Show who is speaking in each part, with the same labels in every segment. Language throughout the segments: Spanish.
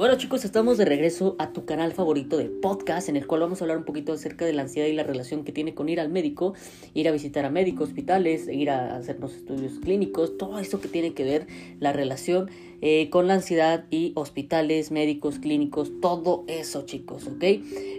Speaker 1: Bueno chicos, estamos de regreso a tu canal favorito de podcast en el cual vamos a hablar un poquito acerca de la ansiedad y la relación que tiene con ir al médico, ir a visitar a médicos, hospitales, ir a hacernos estudios clínicos, todo eso que tiene que ver la relación eh, con la ansiedad y hospitales, médicos, clínicos, todo eso chicos, ¿ok?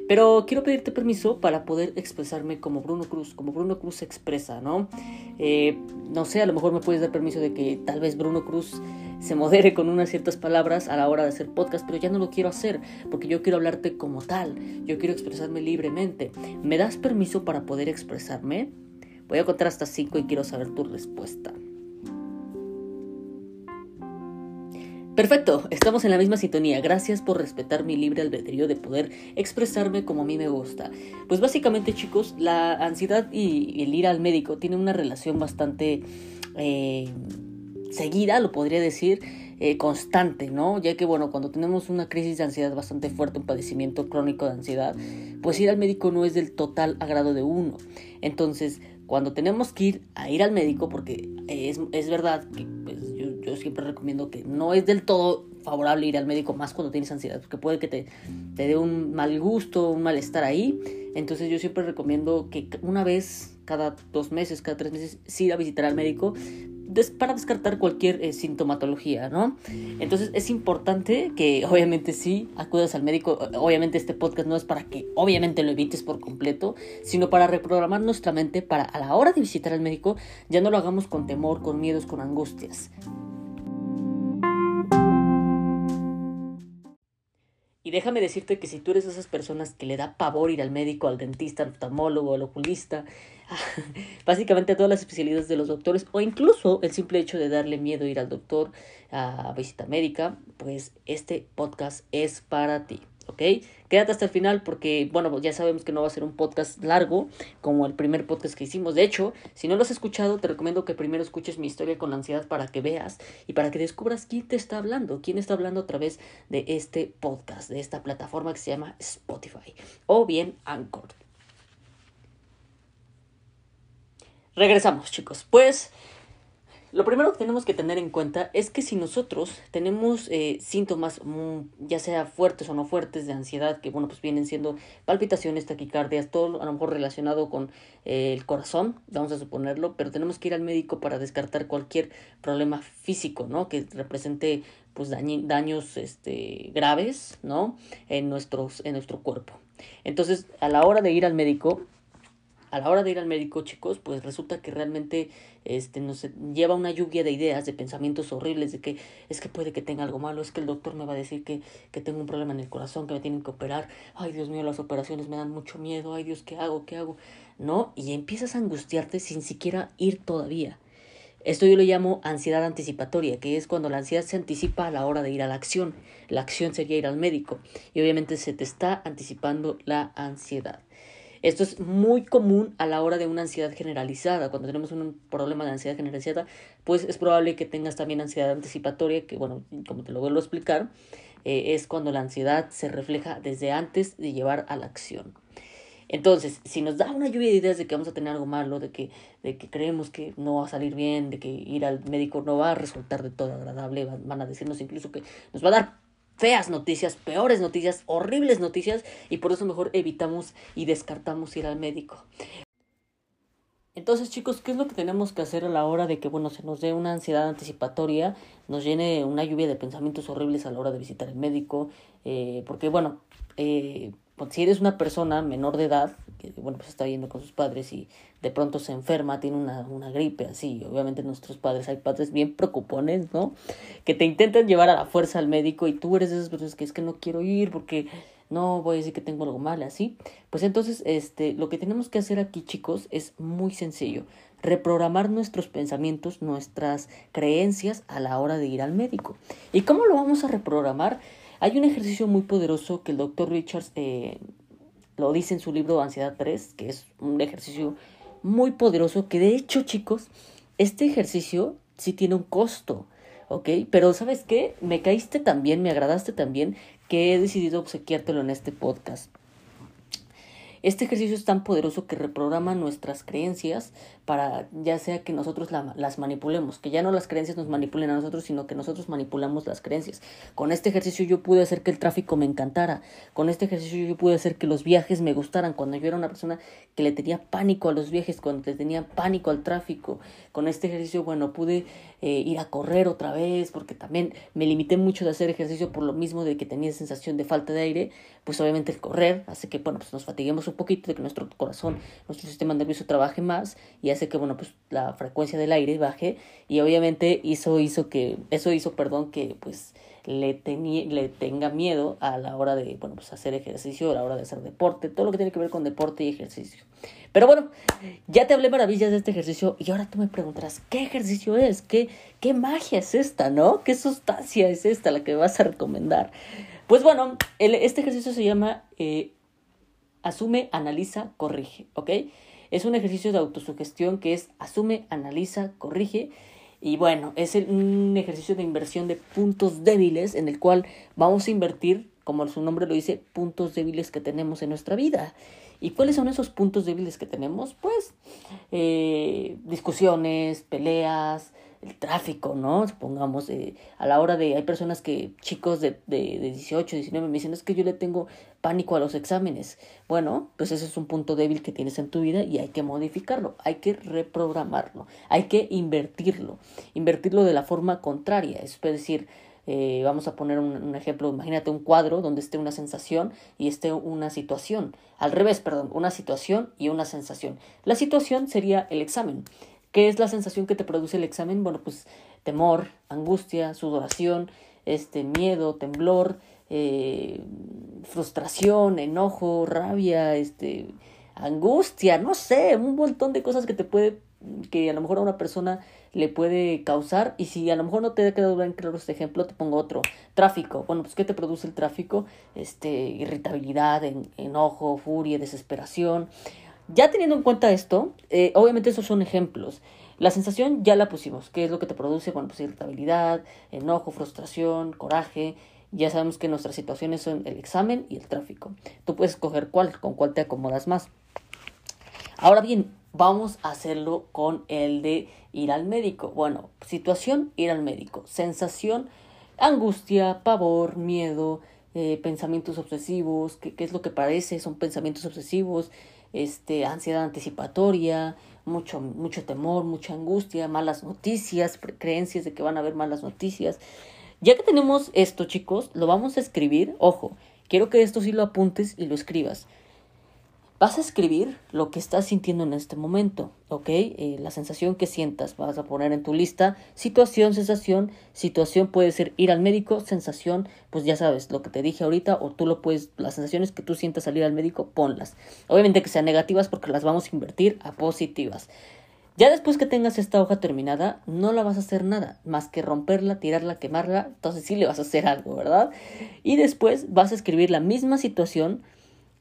Speaker 1: Pero quiero pedirte permiso para poder expresarme como Bruno Cruz, como Bruno Cruz expresa, ¿no? Eh, no sé, a lo mejor me puedes dar permiso de que tal vez Bruno Cruz se modere con unas ciertas palabras a la hora de hacer podcast, pero ya no lo quiero hacer porque yo quiero hablarte como tal, yo quiero expresarme libremente. ¿Me das permiso para poder expresarme? Voy a contar hasta 5 y quiero saber tu respuesta. Perfecto, estamos en la misma sintonía. Gracias por respetar mi libre albedrío de poder expresarme como a mí me gusta. Pues básicamente chicos, la ansiedad y el ir al médico tienen una relación bastante... Eh, seguida, lo podría decir, eh, constante, ¿no? Ya que, bueno, cuando tenemos una crisis de ansiedad bastante fuerte, un padecimiento crónico de ansiedad, pues ir al médico no es del total agrado de uno. Entonces, cuando tenemos que ir a ir al médico, porque es, es verdad que pues, yo, yo, siempre recomiendo que no es del todo favorable ir al médico más cuando tienes ansiedad, porque puede que te, te dé un mal gusto, un malestar ahí. Entonces yo siempre recomiendo que una vez cada dos meses, cada tres meses, sí ir a visitar al médico para descartar cualquier eh, sintomatología, ¿no? Entonces es importante que obviamente sí acudas al médico. Obviamente este podcast no es para que obviamente lo evites por completo, sino para reprogramar nuestra mente para a la hora de visitar al médico ya no lo hagamos con temor, con miedos, con angustias. Déjame decirte que si tú eres de esas personas que le da pavor ir al médico, al dentista, al oftalmólogo, al oculista, básicamente a todas las especialidades de los doctores, o incluso el simple hecho de darle miedo ir al doctor a visita médica, pues este podcast es para ti. ¿Ok? Quédate hasta el final porque, bueno, ya sabemos que no va a ser un podcast largo como el primer podcast que hicimos. De hecho, si no lo has escuchado, te recomiendo que primero escuches mi historia con la ansiedad para que veas y para que descubras quién te está hablando, quién está hablando a través de este podcast, de esta plataforma que se llama Spotify o bien Anchor. Regresamos, chicos. Pues lo primero que tenemos que tener en cuenta es que si nosotros tenemos eh, síntomas, mm, ya sea fuertes o no fuertes, de ansiedad, que bueno, pues vienen siendo palpitaciones, taquicardias, todo a lo mejor relacionado con eh, el corazón, vamos a suponerlo, pero tenemos que ir al médico para descartar cualquier problema físico, ¿no? Que represente pues daños este, graves, ¿no? En, nuestros, en nuestro cuerpo. Entonces, a la hora de ir al médico, a la hora de ir al médico, chicos, pues resulta que realmente este, nos lleva una lluvia de ideas, de pensamientos horribles, de que es que puede que tenga algo malo, es que el doctor me va a decir que, que tengo un problema en el corazón, que me tienen que operar, ay Dios mío, las operaciones me dan mucho miedo, ay Dios, ¿qué hago? ¿Qué hago? ¿No? Y empiezas a angustiarte sin siquiera ir todavía. Esto yo lo llamo ansiedad anticipatoria, que es cuando la ansiedad se anticipa a la hora de ir a la acción. La acción sería ir al médico y obviamente se te está anticipando la ansiedad. Esto es muy común a la hora de una ansiedad generalizada. Cuando tenemos un problema de ansiedad generalizada, pues es probable que tengas también ansiedad anticipatoria, que bueno, como te lo vuelvo a explicar, eh, es cuando la ansiedad se refleja desde antes de llevar a la acción. Entonces, si nos da una lluvia de ideas de que vamos a tener algo malo, de que, de que creemos que no va a salir bien, de que ir al médico no va a resultar de todo agradable, van a decirnos incluso que nos va a dar feas noticias, peores noticias, horribles noticias y por eso mejor evitamos y descartamos ir al médico. Entonces chicos, ¿qué es lo que tenemos que hacer a la hora de que, bueno, se nos dé una ansiedad anticipatoria, nos llene una lluvia de pensamientos horribles a la hora de visitar el médico? Eh, porque, bueno, eh, si eres una persona menor de edad, que bueno, pues está yendo con sus padres y de pronto se enferma, tiene una, una gripe así, obviamente nuestros padres, hay padres bien preocupones, ¿no? Que te intentan llevar a la fuerza al médico y tú eres de esas personas que es que no quiero ir porque no voy a decir que tengo algo mal, así. Pues entonces, este, lo que tenemos que hacer aquí, chicos, es muy sencillo. Reprogramar nuestros pensamientos, nuestras creencias a la hora de ir al médico. ¿Y cómo lo vamos a reprogramar? Hay un ejercicio muy poderoso que el doctor Richards eh, lo dice en su libro Ansiedad 3, que es un ejercicio muy poderoso, que de hecho chicos, este ejercicio sí tiene un costo, ¿ok? Pero ¿sabes qué? Me caíste también, me agradaste también, que he decidido obsequiártelo en este podcast. Este ejercicio es tan poderoso que reprograma nuestras creencias para ya sea que nosotros las manipulemos, que ya no las creencias nos manipulen a nosotros, sino que nosotros manipulamos las creencias. Con este ejercicio yo pude hacer que el tráfico me encantara, con este ejercicio yo pude hacer que los viajes me gustaran, cuando yo era una persona que le tenía pánico a los viajes, cuando le tenía pánico al tráfico, con este ejercicio, bueno, pude eh, ir a correr otra vez, porque también me limité mucho de hacer ejercicio por lo mismo de que tenía sensación de falta de aire, pues obviamente el correr hace que, bueno, pues nos fatiguemos poquito, de que nuestro corazón, nuestro sistema nervioso trabaje más y hace que, bueno, pues la frecuencia del aire baje y obviamente hizo, hizo que, eso hizo, perdón, que pues le, le tenga miedo a la hora de, bueno, pues hacer ejercicio, a la hora de hacer deporte, todo lo que tiene que ver con deporte y ejercicio. Pero bueno, ya te hablé maravillas de este ejercicio y ahora tú me preguntarás, ¿qué ejercicio es? ¿Qué, qué magia es esta, no? ¿Qué sustancia es esta la que me vas a recomendar? Pues bueno, este ejercicio se llama eh, Asume, Analiza, Corrige, ¿ok? Es un ejercicio de autosugestión que es Asume, Analiza, Corrige. Y bueno, es un ejercicio de inversión de puntos débiles en el cual vamos a invertir, como su nombre lo dice, puntos débiles que tenemos en nuestra vida. ¿Y cuáles son esos puntos débiles que tenemos? Pues eh, discusiones, peleas, el tráfico, ¿no? Supongamos, eh, a la hora de, hay personas que, chicos de, de, de 18, 19, me dicen, es que yo le tengo pánico a los exámenes. Bueno, pues ese es un punto débil que tienes en tu vida y hay que modificarlo, hay que reprogramarlo, hay que invertirlo, invertirlo de la forma contraria, es decir, eh, vamos a poner un, un, ejemplo, imagínate un cuadro donde esté una sensación y esté una situación. Al revés, perdón, una situación y una sensación. La situación sería el examen. ¿Qué es la sensación que te produce el examen? Bueno, pues temor, angustia, sudoración, este, miedo, temblor, eh, frustración, enojo, rabia, este, angustia, no sé, un montón de cosas que te puede, que a lo mejor a una persona le puede causar y si a lo mejor no te ha quedado bien claro este ejemplo, te pongo otro. Tráfico. Bueno, pues ¿qué te produce el tráfico? Este, irritabilidad, enojo, furia, desesperación. Ya teniendo en cuenta esto, eh, obviamente esos son ejemplos. La sensación ya la pusimos. ¿Qué es lo que te produce? Bueno, pues irritabilidad, enojo, frustración, coraje. Ya sabemos que nuestras situaciones son el examen y el tráfico. Tú puedes escoger cuál, con cuál te acomodas más. Ahora bien, vamos a hacerlo con el de ir al médico. Bueno, situación, ir al médico. Sensación, angustia, pavor, miedo, eh, pensamientos obsesivos. ¿Qué, ¿Qué es lo que parece? Son pensamientos obsesivos este, ansiedad anticipatoria, mucho, mucho temor, mucha angustia, malas noticias, creencias de que van a haber malas noticias. Ya que tenemos esto, chicos, lo vamos a escribir. Ojo, quiero que esto sí lo apuntes y lo escribas. Vas a escribir lo que estás sintiendo en este momento, ¿ok? Eh, la sensación que sientas, vas a poner en tu lista situación, sensación. Situación puede ser ir al médico, sensación, pues ya sabes lo que te dije ahorita, o tú lo puedes, las sensaciones que tú sientas al ir al médico, ponlas. Obviamente que sean negativas porque las vamos a invertir a positivas. Ya después que tengas esta hoja terminada, no la vas a hacer nada, más que romperla, tirarla, quemarla, entonces sí le vas a hacer algo, ¿verdad? Y después vas a escribir la misma situación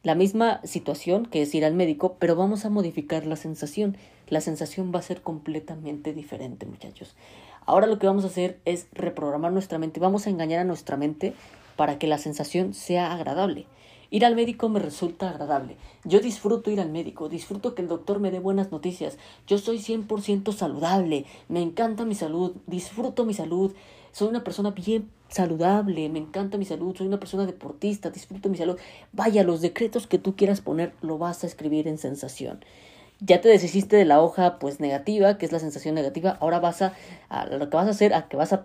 Speaker 1: la misma situación que es ir al médico, pero vamos a modificar la sensación. La sensación va a ser completamente diferente, muchachos. Ahora lo que vamos a hacer es reprogramar nuestra mente. Vamos a engañar a nuestra mente para que la sensación sea agradable. Ir al médico me resulta agradable. Yo disfruto ir al médico, disfruto que el doctor me dé buenas noticias. Yo soy 100% saludable, me encanta mi salud, disfruto mi salud. Soy una persona bien saludable, me encanta mi salud, soy una persona deportista, disfruto mi salud. Vaya, los decretos que tú quieras poner lo vas a escribir en sensación. Ya te deshiciste de la hoja pues negativa, que es la sensación negativa, ahora vas a, lo que vas a hacer, a que vas a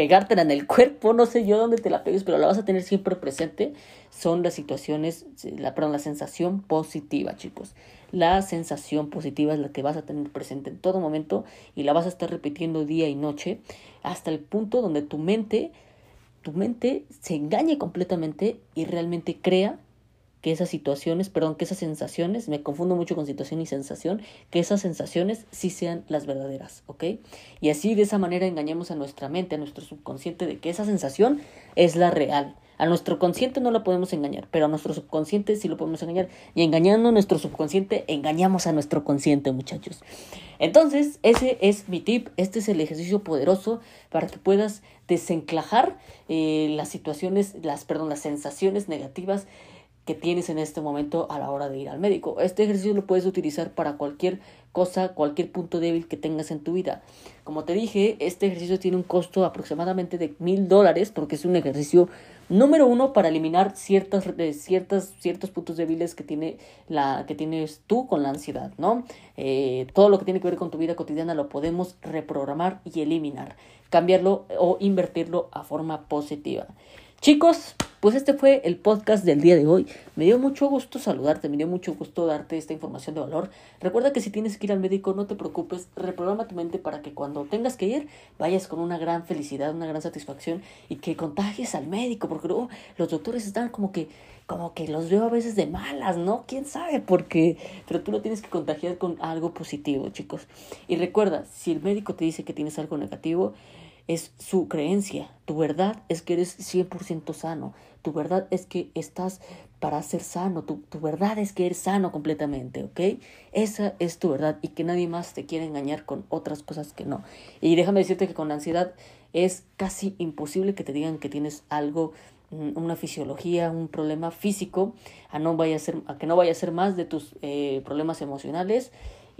Speaker 1: pegártela en el cuerpo, no sé yo dónde te la pegues, pero la vas a tener siempre presente, son las situaciones, la, perdón, la sensación positiva, chicos. La sensación positiva es la que vas a tener presente en todo momento y la vas a estar repitiendo día y noche hasta el punto donde tu mente tu mente se engañe completamente y realmente crea que esas situaciones, perdón, que esas sensaciones, me confundo mucho con situación y sensación, que esas sensaciones sí sean las verdaderas, ¿ok? Y así de esa manera engañamos a nuestra mente, a nuestro subconsciente de que esa sensación es la real. A nuestro consciente no la podemos engañar, pero a nuestro subconsciente sí lo podemos engañar. Y engañando a nuestro subconsciente, engañamos a nuestro consciente, muchachos. Entonces, ese es mi tip. Este es el ejercicio poderoso para que puedas desenclajar eh, las situaciones, las, perdón, las sensaciones negativas que tienes en este momento a la hora de ir al médico. Este ejercicio lo puedes utilizar para cualquier cosa, cualquier punto débil que tengas en tu vida. Como te dije, este ejercicio tiene un costo aproximadamente de mil dólares porque es un ejercicio número uno para eliminar ciertas, ciertas, ciertos puntos débiles que, tiene la, que tienes tú con la ansiedad, ¿no? Eh, todo lo que tiene que ver con tu vida cotidiana lo podemos reprogramar y eliminar, cambiarlo o invertirlo a forma positiva. Chicos, pues este fue el podcast del día de hoy. Me dio mucho gusto saludarte, me dio mucho gusto darte esta información de valor. Recuerda que si tienes que ir al médico, no te preocupes, reprograma tu mente para que cuando tengas que ir, vayas con una gran felicidad, una gran satisfacción y que contagies al médico, porque luego los doctores están como que como que los veo a veces de malas, ¿no? ¿Quién sabe por qué? Pero tú lo tienes que contagiar con algo positivo, chicos. Y recuerda, si el médico te dice que tienes algo negativo, es su creencia. Tu verdad es que eres 100% sano. Tu verdad es que estás para ser sano. Tu, tu, verdad es que eres sano completamente, ¿ok? Esa es tu verdad y que nadie más te quiere engañar con otras cosas que no. Y déjame decirte que con la ansiedad es casi imposible que te digan que tienes algo mm, una fisiología, un problema físico, a, no vaya a, ser, a que no vaya a ser más de tus eh, problemas emocionales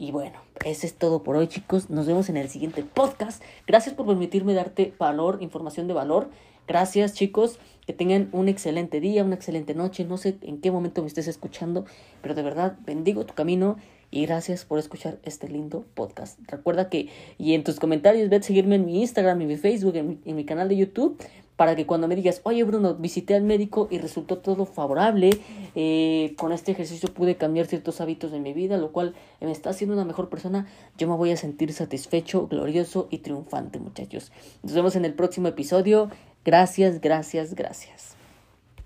Speaker 1: y bueno, eso es todo por hoy chicos. Nos vemos en el siguiente podcast. Gracias por permitirme darte valor, información de valor. Gracias chicos. Que tengan un excelente día, una excelente noche. No sé en qué momento me estés escuchando, pero de verdad bendigo tu camino y gracias por escuchar este lindo podcast. Recuerda que, y en tus comentarios, ve a seguirme en mi Instagram, en mi Facebook, en mi, en mi canal de YouTube para que cuando me digas, oye Bruno, visité al médico y resultó todo favorable, eh, con este ejercicio pude cambiar ciertos hábitos de mi vida, lo cual me está haciendo una mejor persona, yo me voy a sentir satisfecho, glorioso y triunfante muchachos. Nos vemos en el próximo episodio. Gracias, gracias, gracias.